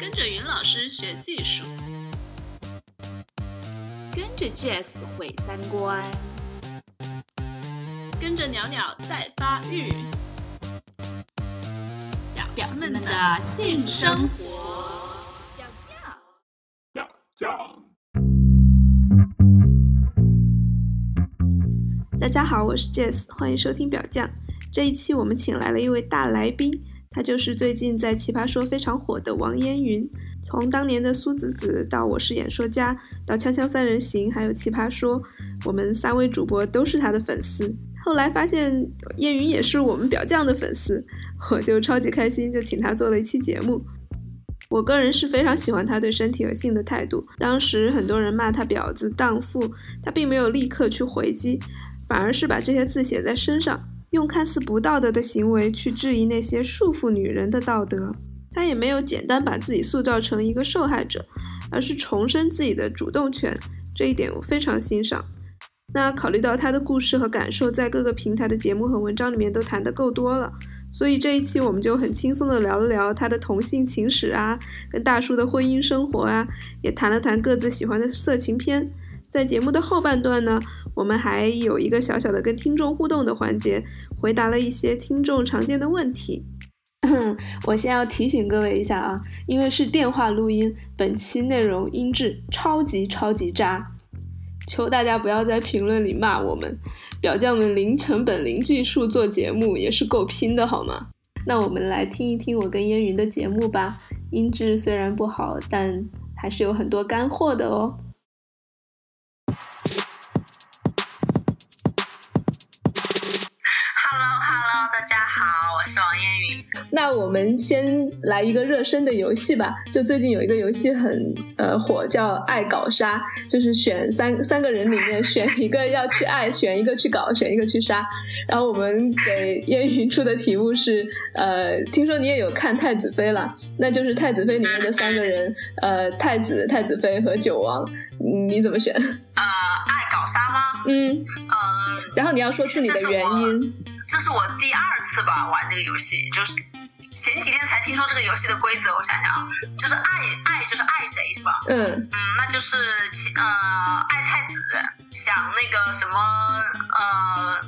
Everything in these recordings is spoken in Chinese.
跟着云老师学技术，跟着 Jazz 毁三观，跟着袅袅在发育，表子们的性生活。表酱，表酱。大家好，我是 Jazz，欢迎收听表酱。这一期我们请来了一位大来宾。他就是最近在《奇葩说》非常火的王烟云。从当年的苏子子到我是演说家，到锵锵三人行，还有《奇葩说》，我们三位主播都是他的粉丝。后来发现烟云也是我们表酱的粉丝，我就超级开心，就请他做了一期节目。我个人是非常喜欢他对身体和性的态度。当时很多人骂他婊子、荡妇，他并没有立刻去回击，反而是把这些字写在身上。用看似不道德的行为去质疑那些束缚女人的道德，他也没有简单把自己塑造成一个受害者，而是重申自己的主动权，这一点我非常欣赏。那考虑到他的故事和感受在各个平台的节目和文章里面都谈得够多了，所以这一期我们就很轻松的聊了聊他的同性情史啊，跟大叔的婚姻生活啊，也谈了谈各自喜欢的色情片。在节目的后半段呢。我们还有一个小小的跟听众互动的环节，回答了一些听众常见的问题。我先要提醒各位一下啊，因为是电话录音，本期内容音质超级超级渣，求大家不要在评论里骂我们。表匠们零成本零技术做节目也是够拼的好吗？那我们来听一听我跟烟云的节目吧。音质虽然不好，但还是有很多干货的哦。那我们先来一个热身的游戏吧。就最近有一个游戏很呃火，叫爱搞杀，就是选三三个人里面选一个要去爱，选一个去搞，选一个去杀。然后我们给烟云出的题目是呃，听说你也有看太子妃了，那就是太子妃里面的三个人，呃，太子、太子妃和九王，你怎么选？呃，爱搞杀吗？嗯，呃，然后你要说出你的原因。这是我第二次吧玩这个游戏，就是前几天才听说这个游戏的规则。我想想，就是爱爱就是爱谁是吧？嗯嗯，那就是呃爱太子，想那个什么呃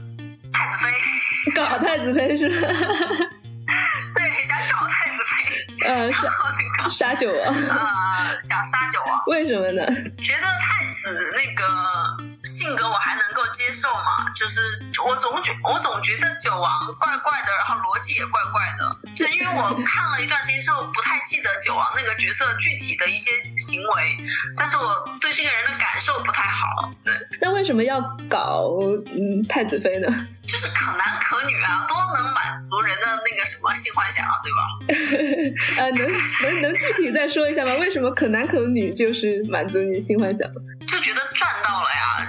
太子妃，搞太子妃是吧？对，想搞太子妃。嗯，然后那个杀九王。呃，想杀九王。为什么呢？觉得太子那个。性格我还能够接受嘛，就是我总觉我总觉得九王怪怪的，然后逻辑也怪怪的，就因为我看了一段时间之后，不太记得九王那个角色具体的一些行为，但是我对这个人的感受不太好。对，那为什么要搞嗯太子妃呢？就是可男可女啊，都能满足人的那个什么性幻想啊，对吧？啊，能能能具体再说一下吗？为什么可男可女就是满足你性幻想？就觉得！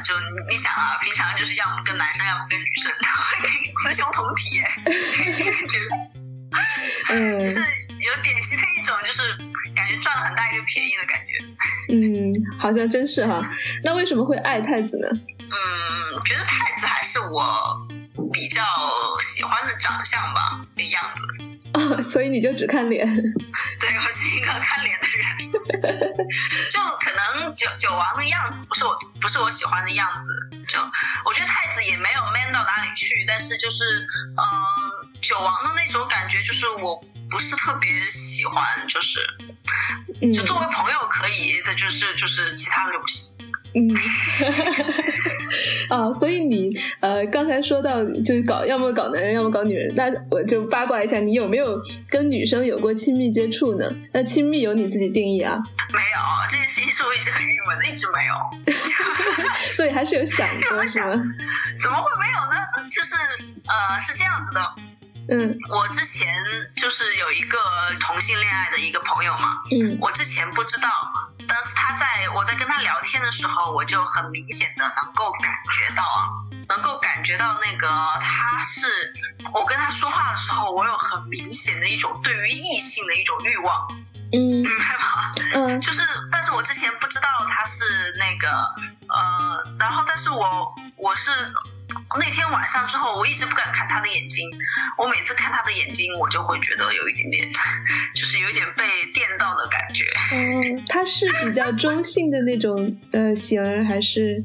就你想啊，平常就是要么跟男生，要么跟女生，然后可以雌雄同体，感觉，嗯，就是有典型的一种，就是感觉赚了很大一个便宜的感觉。嗯，好像真是哈。那为什么会爱太子呢？嗯，觉得太子还是我比较喜欢的长相吧，那样子。所以你就只看脸？对，我是一个看脸的人。就可能九九王的样子不是我不是我喜欢的样子。就我觉得太子也没有 man 到哪里去，但是就是嗯，九王的那种感觉就是我不是特别喜欢，就是就作为朋友可以的，就是就是其他的就不行。嗯，哦，所以你呃刚才说到就是搞要么搞男人，要么搞女人，那我就八卦一下，你有没有跟女生有过亲密接触呢？那亲密有你自己定义啊？没有，这件事情是我一直很郁闷的，一直没有。所以还是有想过是吗？怎么会没有呢？就是呃是这样子的，嗯，我之前就是有一个同性恋爱的一个朋友嘛，嗯，我之前不知道。但是他在我在跟他聊天的时候，我就很明显的能够感觉到啊，能够感觉到那个他是我跟他说话的时候，我有很明显的一种对于异性的一种欲望，嗯，明白吗？嗯，就是，但是我之前不知道他是那个呃，然后但是我我是那天晚上之后，我一直不敢看他的眼睛。我每次看他的眼睛，我就会觉得有一点点，就是有一点被电到的感觉。嗯，他是比较中性的那种呃型儿，还是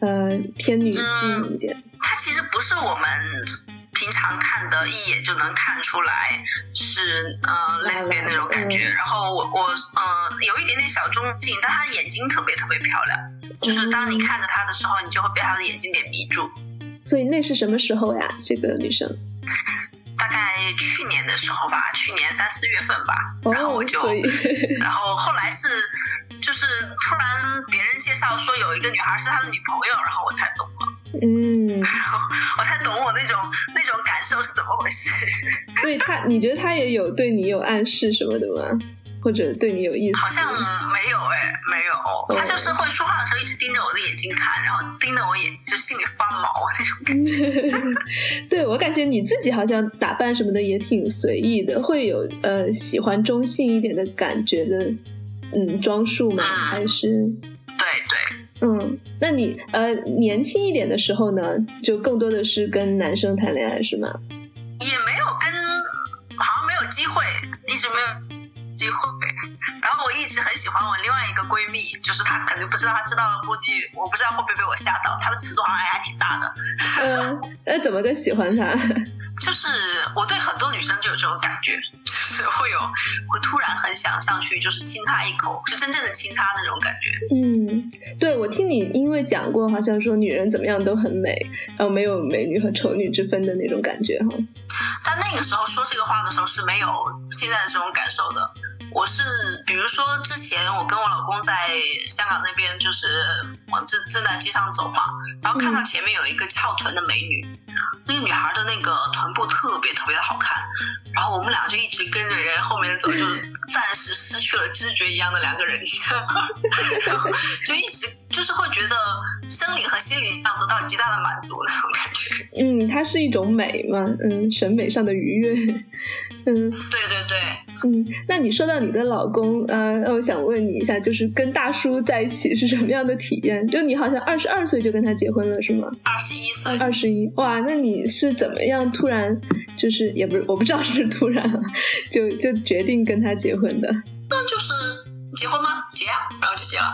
呃偏女性一点？他其实不是我们平常看的一眼就能看出来是呃 lesbian 那种感觉。然后我我呃有一点点小中性，但他眼睛特别特别漂亮。就是当你看着他的时候，你就会被他的眼睛给迷住。所以那是什么时候呀？这个女生？大概去年的时候吧，去年三四月份吧。然后我就，然后后来是，就是突然别人介绍说有一个女孩是他的女朋友，然后我才懂了。嗯。然 后我才懂我那种那种感受是怎么回事。所以他，你觉得他也有对你有暗示什么的吗？或者对你有意思？好像没有哎，没有。他就是会说话的时候一直盯着我的眼睛看，然后盯着我眼，就心里发毛那种感觉。对我感觉你自己好像打扮什么的也挺随意的，会有呃喜欢中性一点的感觉的，嗯，装束吗？还是？对对。嗯，那你呃年轻一点的时候呢，就更多的是跟男生谈恋爱是吗？然后我一直很喜欢我另外一个闺蜜，就是她肯定不知道，她知道了估计我不知道会不会被我吓到。她的尺度好像还挺大的。嗯，那怎么个喜欢她？就是我对很多女生就有这种感觉，就是会有会突然很想上去，就是亲她一口，是真正的亲她那种感觉。嗯，对，我听你因为讲过，好像说女人怎么样都很美，然后没有美女和丑女之分的那种感觉哈。但那个时候说这个话的时候是没有现在的这种感受的。我是比如说之前我跟我老公在香港那边，就是往正正在街上走嘛，然后看到前面有一个翘臀的美女，那个女孩的那个臀部特别特别的好看，然后我们俩就一直跟着人后面走，就暂时失去了知觉一样的两个人，然后就一直就是会觉得生理和心理上得到极大的满足那种感觉。嗯，它是一种美嘛，嗯，审美上的愉悦，嗯，对对对。嗯，那你说到你的老公，呃，我想问你一下，就是跟大叔在一起是什么样的体验？就你好像二十二岁就跟他结婚了，是吗？二十一岁。二十一，哇，那你是怎么样突然，就是也不是，我不知道是不是突然，就就决定跟他结婚的？那就是结婚吗？结啊，然后就结了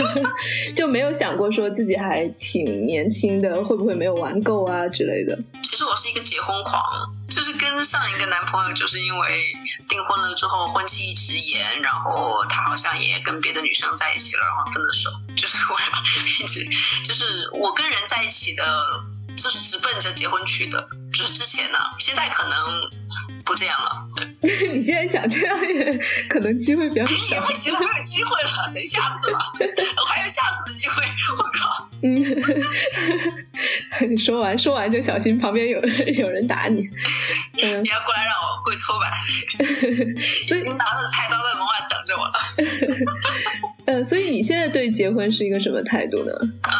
就没有想过说自己还挺年轻的，会不会没有玩够啊之类的？其实我是一个结婚狂。就是跟上一个男朋友，就是因为订婚了之后婚期一直延，然后他好像也跟别的女生在一起了，然后分了手，就是我 一直就是我跟人在一起的，就是直奔着结婚去的，就是之前呢，现在可能不这样了。你现在想这样也可能机会比较小。也不行，没有机会了，等下次吧，我还有下次的机会，我靠。嗯，你说完说完就小心旁边有有人打你。嗯，你要过来让我跪搓板，所已经拿着菜刀在门外等着我了。嗯，所以你现在对结婚是一个什么态度呢？呃，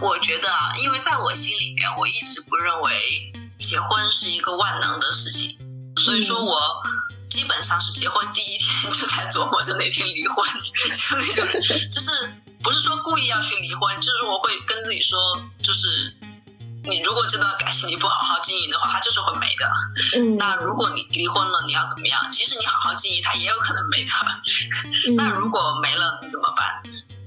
我觉得啊，因为在我心里面，我一直不认为结婚是一个万能的事情，所以说我基本上是结婚第一天就在琢磨着哪天离婚，像那种就是。不是说故意要去离婚，就是我会跟自己说，就是你如果这段感情你不好好经营的话，它就是会没的。嗯。那如果你离婚了，你要怎么样？即使你好好经营，它也有可能没的。那如果没了，你怎么办？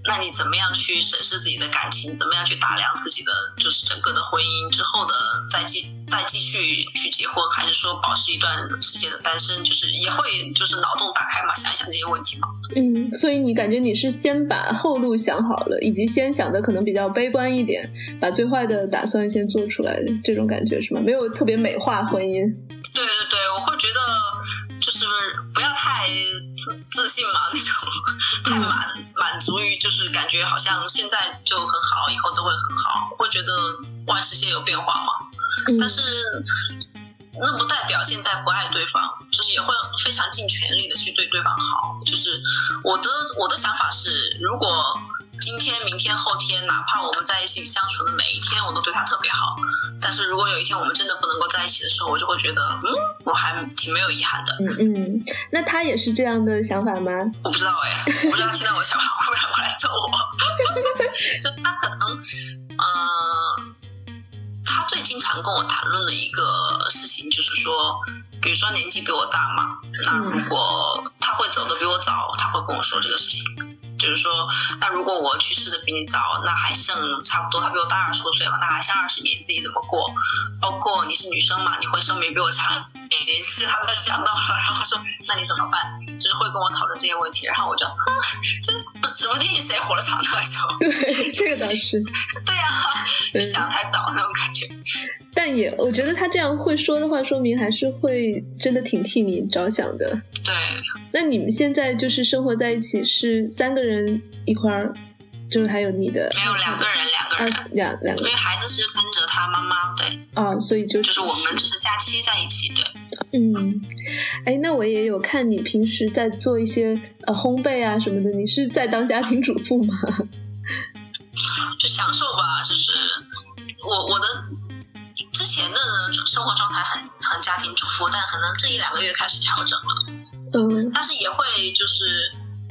那你怎么样去审视自己的感情？怎么样去打量自己的就是整个的婚姻之后的再继再继续去结婚，还是说保持一段时间的单身？就是也会就是脑洞打开嘛，想一想这些问题嘛。嗯，所以你感觉你是先把后路想好了，以及先想的可能比较悲观一点，把最坏的打算先做出来这种感觉是吗？没有特别美化婚姻。对对自自信嘛，那种太满满足于就是感觉好像现在就很好，以后都会很好，会觉得万事皆有变化嘛。但是。那不代表现在不爱对方，就是也会非常尽全力的去对对方好。就是我的我的想法是，如果今天、明天、后天，哪怕我们在一起相处的每一天，我都对他特别好，但是如果有一天我们真的不能够在一起的时候，我就会觉得，嗯，我还挺没有遗憾的。嗯嗯，那他也是这样的想法吗？我不知道哎，我不知道他听到我想法会不会过来揍我。就他可能，嗯。会经常跟我谈论的一个事情，就是说，比如说年纪比我大嘛，那如果他会走的比我早，他会跟我说这个事情。就是说，那如果我去世的比你早，那还剩差不多，他比我大二十多岁嘛，那还剩二十年，自己怎么过？包括你是女生嘛，你会生没比我长，也是他们讲到了，然后说那你怎么办？就是会跟我讨论这些问题，然后我就，就指不定谁活得长的时候。对，这个倒是。对啊，就想太早那种感觉。但也，我觉得他这样会说的话，说明还是会真的挺替你着想的。对。那你们现在就是生活在一起，是三个人一块儿，就是还有你的。没有两个人，两个人，两两个。因为孩子是跟着他妈妈，对。啊，所以就就是我们是假期在一起，对。嗯，哎，那我也有看你平时在做一些呃烘焙啊什么的，你是在当家庭主妇吗？就享受吧，就是我我的。之前的生活状态很很家庭主妇，但可能这一两个月开始调整了。嗯，但是也会就是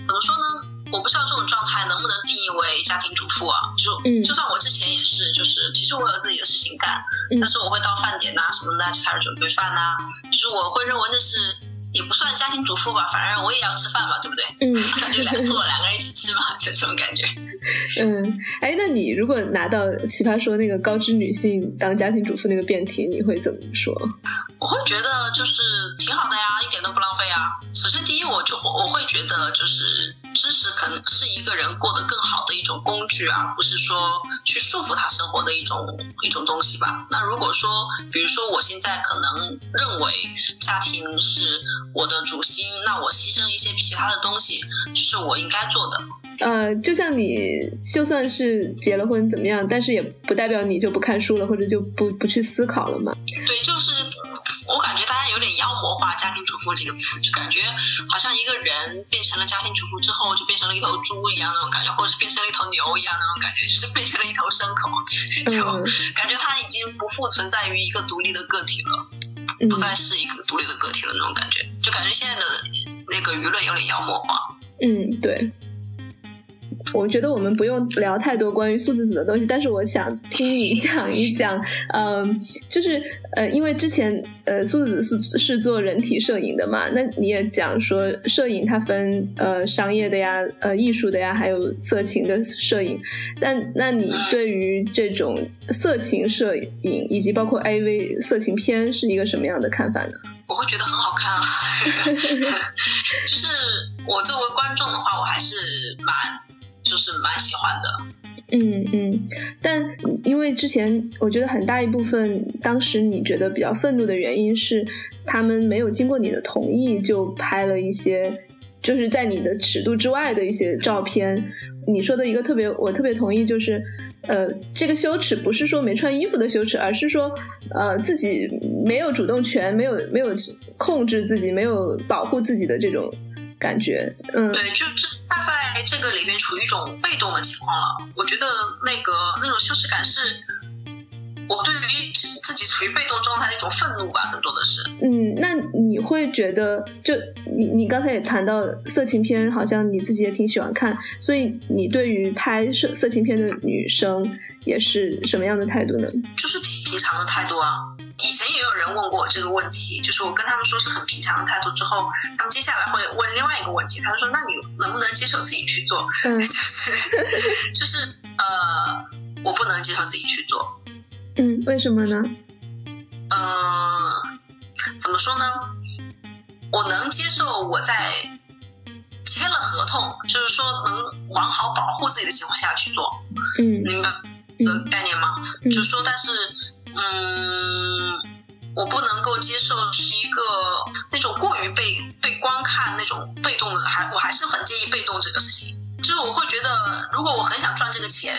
怎么说呢？我不知道这种状态能不能定义为家庭主妇啊？就就算我之前也是，就是其实我有自己的事情干，但是我会到饭点呐什么的就开始准备饭呐，就是我会认为那是。也不算家庭主妇吧，反正我也要吃饭嘛，对不对？嗯，那就来做两个人一起吃嘛，就这种感觉。嗯，哎，那你如果拿到《奇葩说》那个高知女性当家庭主妇那个辩题，你会怎么说？我会觉得就是挺好的呀，一点都不浪费啊。首先，第一，我就我会觉得就是知识可能是一个人过得更好的一种工具，而不是说去束缚他生活的一种一种东西吧。那如果说，比如说我现在可能认为家庭是。我的主心，那我牺牲一些其他的东西，是我应该做的。呃，就像你就算是结了婚怎么样，但是也不代表你就不看书了，或者就不不去思考了嘛。对，就是我感觉大家有点妖魔化“家庭主妇”这个词，就感觉好像一个人变成了家庭主妇之后，就变成了一头猪一样那种感觉，或者是变成了一头牛一样那种感觉，就是变成了一头牲口，就感觉他已经不复存在于一个独立的个体了。不再是一个独立的个体了，那种感觉，就感觉现在的那个舆论有点妖魔化。嗯，对。我觉得我们不用聊太多关于素子子的东西，但是我想听你 讲一讲，嗯，就是呃，因为之前呃素子子是是做人体摄影的嘛，那你也讲说摄影它分呃商业的呀，呃艺术的呀，还有色情的摄影，但那你对于这种色情摄影以及包括 AV 色情片是一个什么样的看法呢？我会觉得很好看啊，就是我作为观众的话，我还是蛮。就是蛮喜欢的，嗯嗯，但因为之前我觉得很大一部分，当时你觉得比较愤怒的原因是，他们没有经过你的同意就拍了一些，就是在你的尺度之外的一些照片。你说的一个特别，我特别同意，就是，呃，这个羞耻不是说没穿衣服的羞耻，而是说，呃，自己没有主动权，没有没有控制自己，没有保护自己的这种。感觉，嗯，对，就是他在这个里边处于一种被动的情况了。我觉得那个那种羞耻感是，我对于自己处于被动状态的一种愤怒吧，更多的是。嗯，那你会觉得，就你你刚才也谈到色情片，好像你自己也挺喜欢看，所以你对于拍摄色情片的女生也是什么样的态度呢？就是平常的态度啊。以前也有人问过我这个问题，就是我跟他们说是很平常的态度之后，他们接下来会问另外一个问题，他说：“那你能不能接受自己去做？” 嗯，就是就是呃，我不能接受自己去做。嗯，为什么呢？呃，怎么说呢？我能接受我在签了合同，就是说能完好保护自己的情况下去做。嗯，明白这个概念吗？就是说，但是。嗯，我不能够接受是一个那种过于被被观看那种被动的，还我还是很介意被动这个事情。就是我会觉得，如果我很想赚这个钱，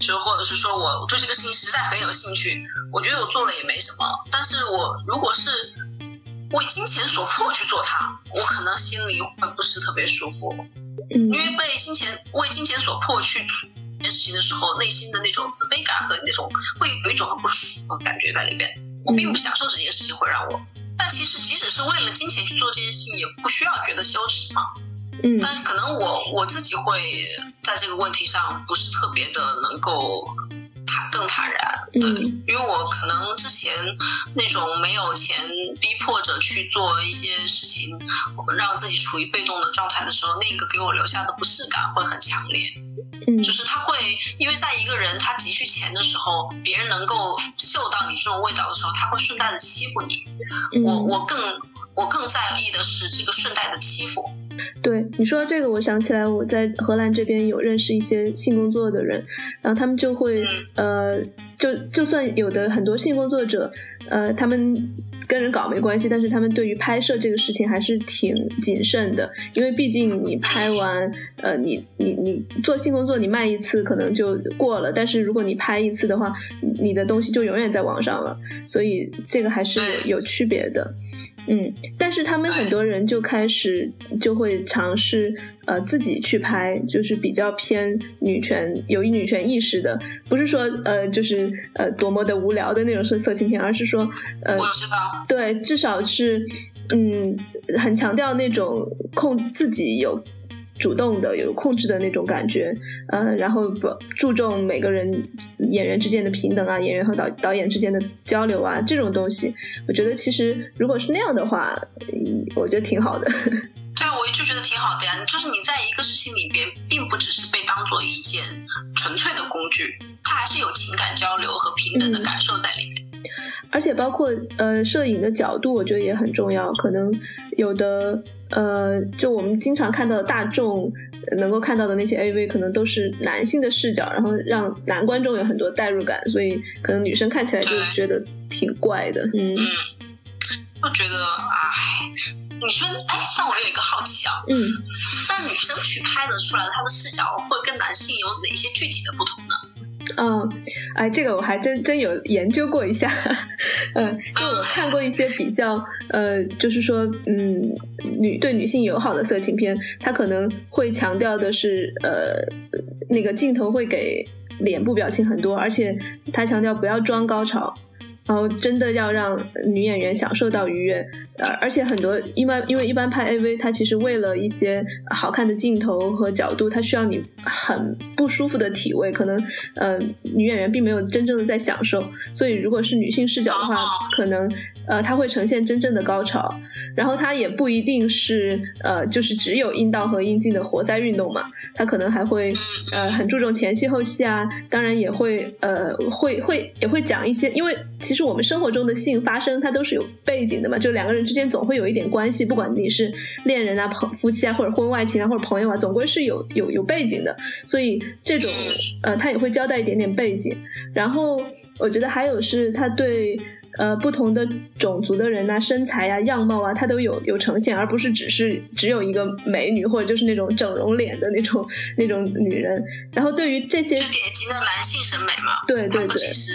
就或者是说我对这个事情实在很有兴趣，我觉得我做了也没什么。但是我如果是为金钱所迫去做它，我可能心里会不是特别舒服，因为被金钱为金钱所迫去。件事情的时候，内心的那种自卑感和那种会有一种很不舒服的感觉在里边。我并不享受这件事情会让我，但其实即使是为了金钱去做这件事情，也不需要觉得羞耻嘛。嗯。但是可能我我自己会在这个问题上不是特别的能够谈更更坦然。嗯对，因为我可能之前那种没有钱逼迫着去做一些事情，让自己处于被动的状态的时候，那个给我留下的不适感会很强烈。嗯就是他会，因为在一个人他急需钱的时候，别人能够嗅到你这种味道的时候，他会顺带的欺负你。我嗯，我更我更在意的是这个顺带的欺负。对你说到这个，我想起来我在荷兰这边有认识一些性工作的人，然后他们就会呃，就就算有的很多性工作者，呃，他们跟人搞没关系，但是他们对于拍摄这个事情还是挺谨慎的，因为毕竟你拍完，呃，你你你做性工作你卖一次可能就过了，但是如果你拍一次的话，你的东西就永远在网上了，所以这个还是有有区别的。嗯，但是他们很多人就开始就会尝试呃自己去拍，就是比较偏女权、有女权意识的，不是说呃就是呃多么的无聊的那种色色情片，而是说呃我知道，对，至少是嗯很强调那种控自己有主动的、有控制的那种感觉，呃，然后不注重每个人演员之间的平等啊，演员和导导演之间的交流啊，这种东西，我觉得其实如果是那样的话，嗯我觉得挺好的。对啊，我就觉得挺好的呀。就是你在一个事情里边，并不只是被当做一件纯粹的工具，它还是有情感交流和平等的感受在里面。而且包括呃摄影的角度，我觉得也很重要。可能有的呃，就我们经常看到的大众呃能够看到的那些 AV，可能都是男性的视角，然后让男观众有很多代入感，所以可能女生看起来就觉得挺怪的。嗯嗯，就觉得唉，你说哎，但我有一个好奇啊，嗯，那女生去拍的出来，她的视角会跟男性有哪些具体的不同呢？嗯，哎，这个我还真真有研究过一下，呃，就我看过一些比较，呃，就是说，嗯，女对女性友好的色情片，它可能会强调的是，呃，那个镜头会给脸部表情很多，而且它强调不要装高潮。然后真的要让女演员享受到愉悦，呃，而且很多一般因为一般拍 AV，它其实为了一些好看的镜头和角度，它需要你很不舒服的体位，可能呃女演员并没有真正的在享受，所以如果是女性视角的话，可能呃它会呈现真正的高潮，然后它也不一定是呃就是只有阴道和阴茎的活塞运动嘛，它可能还会呃很注重前戏后戏啊，当然也会呃会会也会讲一些，因为其实我们生活中的性发生它都是有背景的嘛，就两个人之间总会有一点关系，不管你是恋人啊、朋夫妻啊，或者婚外情啊，或者朋友啊，总归是有有有背景的，所以这种呃他也会交代一点点背景，然后我觉得还有是他对。呃，不同的种族的人呐、身材呀、样貌啊，它都有有呈现，而不是只是只有一个美女或者就是那种整容脸的那种那种女人。然后对于这些是，典型的男性审美嘛？对对对是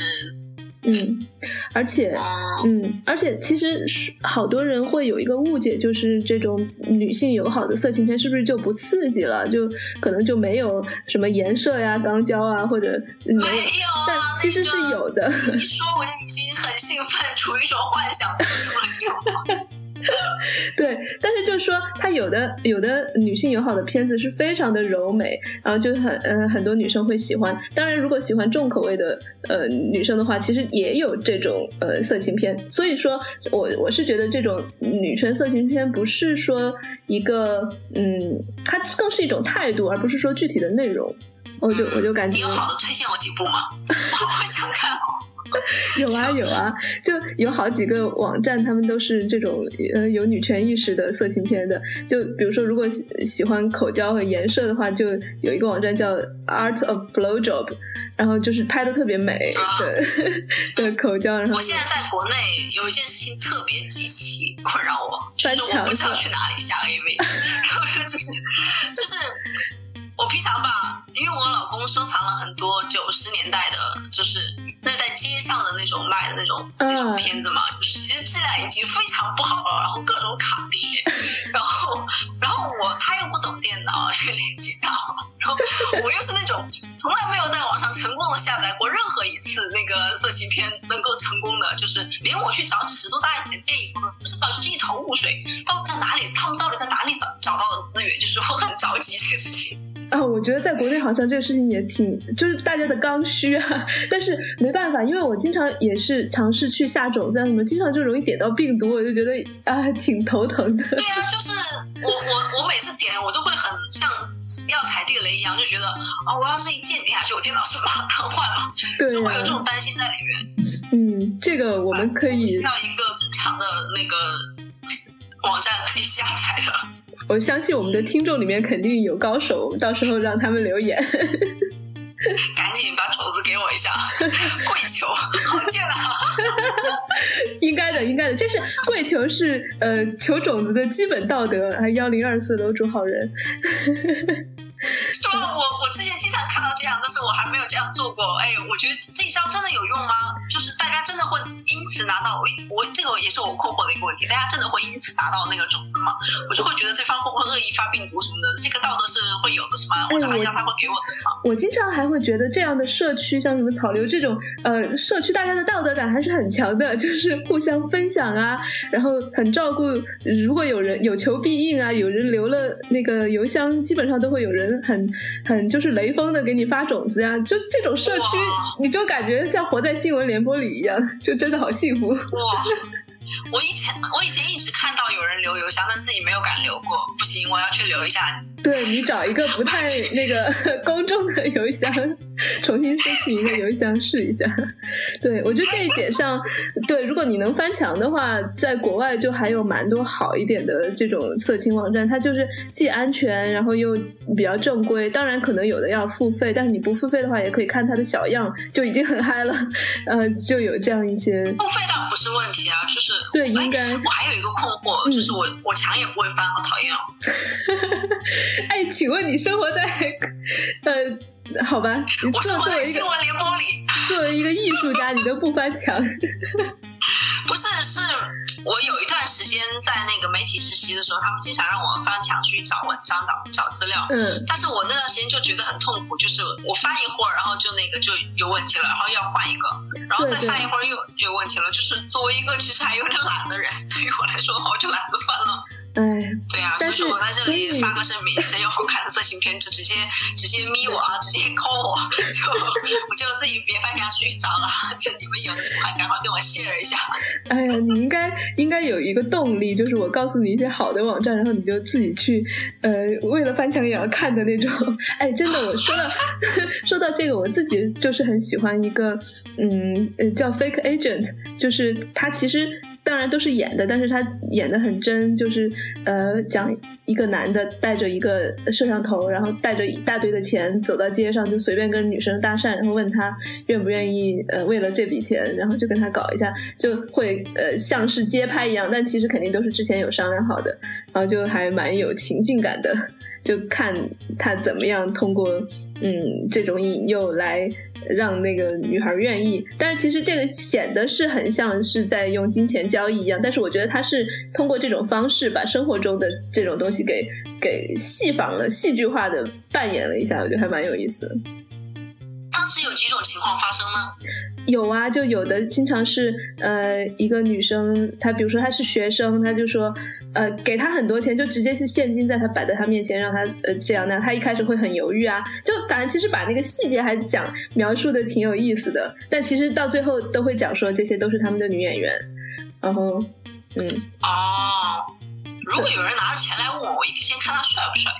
嗯，而且嗯嗯，而且其实是好多人会有一个误解，就是这种女性友好的色情片是不是就不刺激了？就可能就没有什么颜色呀、肛交啊，或者没有啊，但其实是那个有的。你说我就已经很兴奋，处于一种幻想？对，但是就是说，它有的有的女性友好的片子是非常的柔美，然后就很呃很多女生会喜欢。当然，如果喜欢重口味的呃女生的话，其实也有这种呃色情片。所以说我我是觉得这种女权色情片不是说一个嗯，它更是一种态度，而不是说具体的内容。我就我就感觉你有好的推荐我几部吗？我好想看哦。有啊有啊，就有好几个网站，他们都是这种呃有女权意识的色情片的。就比如说，如果喜喜欢口交和颜色的话，就有一个网站叫 Art of Blowjob，然后就是拍的特别美的的 口交，然后我现在在国内有一件事情特别极其困扰我，就是我不知道去哪里下 AV，然后就是 就是我平常吧，因为我老公收藏了很多九十年代的，就是那在街上的那种卖的那种那种片子嘛，就是其实质量已经非常不好了，然后各种卡碟，然后然后我他又不懂电脑，这个年纪大了，然后我又是那种从来没有在网上成功的下载过任何一次那个色情片能够成功的，就是连我去找尺度大一点的电影，我都不知道，就是一头雾水，到底在哪里，他们到底在哪里找找到的资源，就是我很着急这个事情。啊，我觉得在国内好像这个事情也挺，就是大家的刚需啊。但是没办法，因为我经常也是尝试去下种子啊什么，经常就容易点到病毒，我就觉得啊挺头疼的。对啊，就是我我我每次点我都会很像要踩地雷一样，就觉得啊、我要是一键点下去，我电脑是不是要瘫痪了？对就会有、这种担心在里面。嗯，这个我们可以需，要一个正常的那个网站可以下载的。我相信我们的听众里面肯定有高手，到时候让他们留言。赶紧把种子给我一下，跪求，好贱啊！应该的，应该的，这是跪求是呃求种子的基本道德。还幺零二四楼主好人，是吧？我我之前经常看到这样，但是我还没有这样做过。哎，我觉得这一招真的有用吗？就是大家真的会因此拿到我我这个也是我困惑的一个问题，大家真的会因此拿到那个种子吗？我就会觉得对方会不会恶意发病毒什么的，这个道德是会有的，是吗？或者还要他会给我的吗？我经常还会觉得这样的社区，像什么草榴这种，呃，社区大家的道德感还是很强的，就是互相分享啊，然后很照顾。如果有人有求必应啊，有人留了那个邮箱，基本上都会有人很很就是雷锋的给你发种子呀。就这种社区，你就感觉像活在新闻联播里一样，就真的好幸福。哇！我以前我以前一直看到有人留邮箱，但自己没有敢留过。不行，我要去留一下。对你找一个不太 那个 公众的邮箱，重新申请一个邮箱试一下。对我觉得这一点上，对，如果你能翻墙的话，在国外就还有蛮多好一点的这种色情网站，它就是既安全，然后又比较正规。当然可能有的要付费，但是你不付费的话，也可以看它的小样，就已经很嗨了。呃，就有这样一些，付费倒不是问题啊，就是对，哎应该。我还有一个困惑，嗯就是我我墙也不会翻，好讨厌哦。哎，请问你生活在呃，好吧，你生活在作为一个新闻联播里，作为一个艺术家，你都不翻墙。不是，是我有一段时间在那个媒体实习的时候，他们经常让我翻墙去找文章、找找资料。嗯但是我那段时间就觉得很痛苦，就是我翻一会儿，然后就那个就有问题了，然后要换一个，然后再翻一会儿又有问题了。就是作为一个其实还有点懒的人，对于我来说，我就懒得翻了。哎，对啊，所但是以说我在这所以里发个声明，谁有好看的色情片就直接直接咪我啊，直接扣我，就我就自己别翻墙去找了，就你们有的话赶快给我 share 一下。哎呀，你应该应该有一个动力，就是我告诉你一些好的网站，然后你就自己去，呃，为了翻墙也要看的那种。哎，真的，我说到说到这个，我自己就是很喜欢一个，嗯，呃，叫 Fake Agent，就是他其实当然都是演的，但是他演的很真，就是呃，讲一个男的带着一个摄像头，然后带着一大堆的钱走到街上，就随便跟女生搭讪，然后问她愿不愿意，呃，为了这笔钱，然后就跟他搞一下，就会呃像是街拍一样，但其实肯定都是之前有商量好的，然后就还蛮有情境感的，就看他怎么样通过嗯这种引诱来让那个女孩愿意。但是其实这个显得是很像是在用金钱交易一样，但是我觉得他是通过这种方式把生活中的这种东西给给戏仿了、戏剧化的扮演了一下，我觉得还蛮有意思的。当时有几种情况发生呢？有啊，就有的经常是呃一个女生，她比如说她是学生，她就说呃给她很多钱，就直接是现金在她摆在她面前，让她呃这样那样，她一开始会很犹豫啊，就反正其实把那个细节还讲描述的挺有意思的，但其实到最后都会讲说这些都是他们的女演员，然后嗯，哦，如果有人拿着钱来问我，我一定先看他帅不帅。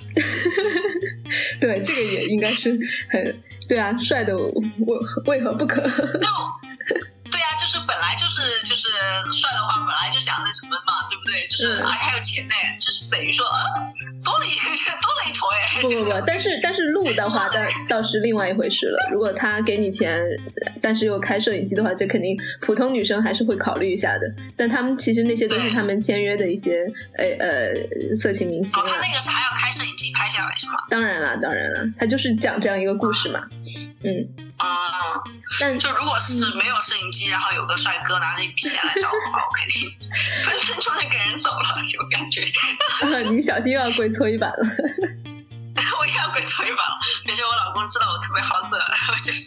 对，这个也应该是很对啊，帅的为为何不可？是本来就是就是帅的话，本来就想那什么嘛，对不对？就是嗯而且还有钱呢，就是等于说啊，多了一 多了一头哎。不不不，但是但是录的话，倒倒是另外一回事了。如果他给你钱，但是又开摄影机的话，这肯定普通女生还是会考虑一下的。但他们其实那些都是他们签约的一些呃呃色情明星哦，他啊。那个是还要开摄影机拍下来是吗？当然了，当然了，他就是讲这样一个故事嘛。嗯，嗯，但就如果是没有摄影机，然后有个帅哥拿着一笔钱来找我的话，我肯定分分钟就给人走了，就感觉 你小心又要跪搓衣板了。我也要跪搓衣板了。而且我老公知道我特别好色，然 后就是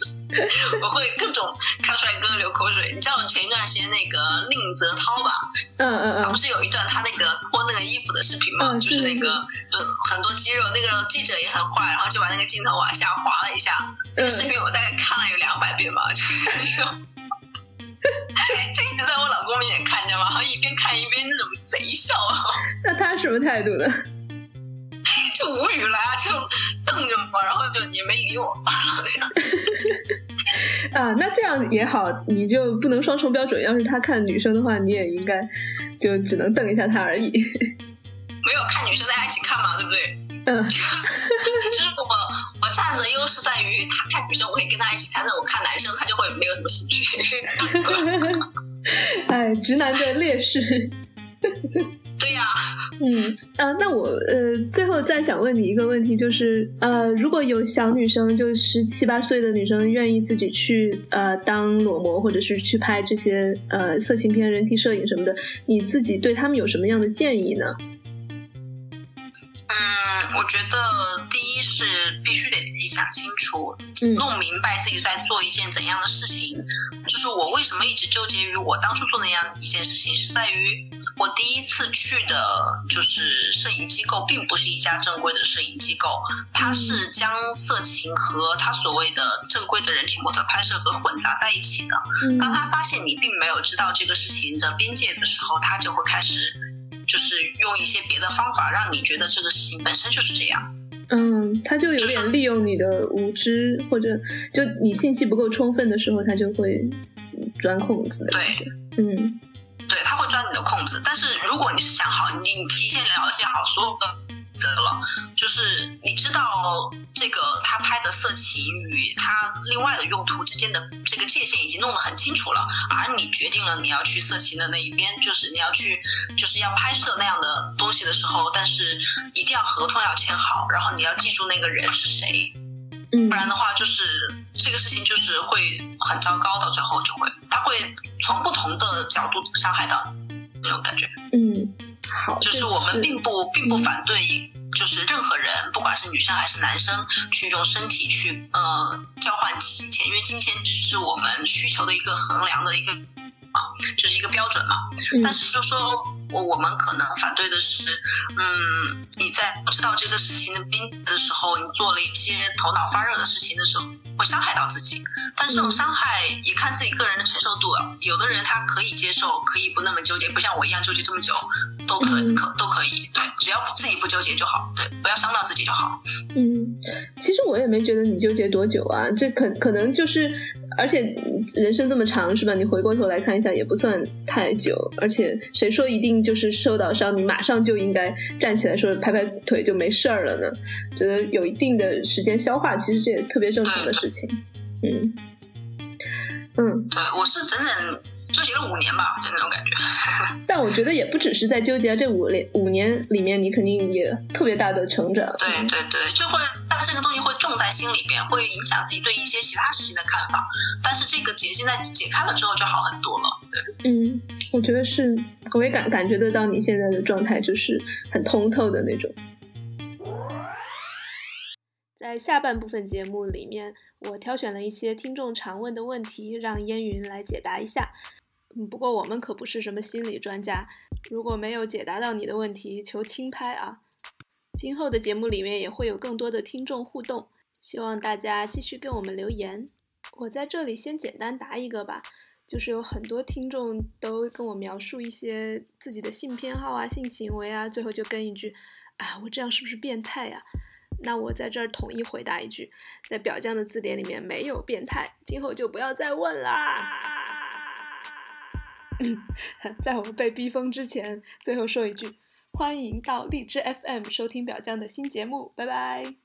我会各种看帅哥流口水。你知道前一段时间那个宁泽涛吧？嗯嗯嗯他不，是有一段他那个脱那个衣服的视频吗？嗯就是那个就很多肌肉。那个记者也很坏，然后就把那个镜头往下滑了一下。那个视频我大概看了有两百遍吧，就是就 就一直在我老公面前看，你知道吗？然后一边看一边那种贼笑。那他什么态度呢？就无语了，就瞪着我，然后就你没理我，那样。啊，那这样也好，你就不能双重标准。要是他看女生的话，你也应该就只能瞪一下他而已。没有看女生大家一起看嘛，对不对？嗯。就是我我站的优势在于，他看女生我可以跟他一起看，但我看男生他就会没有什么兴趣。哎，直男的劣势。对呀。嗯啊，那我呃最后再想问你一个问题，就是呃如果有小女生，就十七八岁的女生愿意自己去呃当裸模，或者是去拍这些呃色情片、人体摄影什么的，你自己对他们有什么样的建议呢？嗯，我觉得第一是必须得自己想清楚，弄明白自己在做一件怎样的事情。就是我为什么一直纠结于我当初做那样一件事情，是在于我第一次去的就是摄影机构，并不是一家正规的摄影机构，它是将色情和它所谓的正规的人体模特拍摄和混杂在一起的。当他发现你并没有知道这个事情的边界的时候，他就会开始就是用一些别的方法让你觉得这个事情本身就是这样。嗯，他就有点利用你的无知，或者就你信息不够充分的时候，他就会钻空子。对，嗯，会钻你的空子。但是如果你是想好，你你提前了解好所有的。了，就是你知道这个他拍的色情与他另外的用途之间的这个界限已经弄得很清楚了，而你决定了你要去色情的那一边，就是你要去就是要拍摄那样的东西的时候，但是一定要合同要签好，然后你要记住那个人是谁，不然的话就是这个事情就是会很糟糕，到最后就会他会从不同的角度伤害到那种感觉，嗯。好，就是我们并不并不反对，就是任何人，不管是女生还是男生，去用身体去呃交换金钱，因为金钱只是我们需求的一个衡量的一个啊，就是一个标准嘛。但是就说我我们可能反对的是，嗯，你在不知道这个事情的边的时候，你做了一些头脑发热的事情的时候，会伤害到自己。但这种伤害也看自己个人的承受度了。有的人他可以接受，可以不那么纠结，不像我一样纠结这么久。都可可都可以，对，只要自己不纠结就好，对，不要伤到自己就好。嗯，其实我也没觉得你纠结多久啊，这可可能就是，而且人生这么长是吧？你回过头来看一下也不算太久，而且谁说一定就是受到伤，你马上就应该站起来说拍拍腿就没事儿了呢？觉得有一定的时间消化，其实这也特别正常的事情。嗯嗯，对，我是整整。纠结了五年吧，就那种感觉。但我觉得也不只是在纠结这五年五年里面，你肯定也特别大的成长。对对对，就会，但是这个东西会种在心里边，会影响自己对一些其他事情的看法。但是这个结现在解开了之后就好很多了。对，嗯，我觉得是，我也感感觉得到你现在的状态就是很通透的那种。在下半部分节目里面，我挑选了一些听众常问的问题，让烟云来解答一下。不过我们可不是什么心理专家，如果没有解答到你的问题，求轻拍啊！今后的节目里面也会有更多的听众互动，希望大家继续跟我们留言。我在这里先简单答一个吧，就是有很多听众都跟我描述一些自己的性偏好啊、性行为啊，最后就跟一句：“啊，我这样是不是变态呀？”那我在这儿统一回答一句，在表匠的字典里面没有变态，今后就不要再问啦。在我们被逼疯之前，最后说一句：欢迎到荔枝 FM 收听表酱的新节目，拜拜。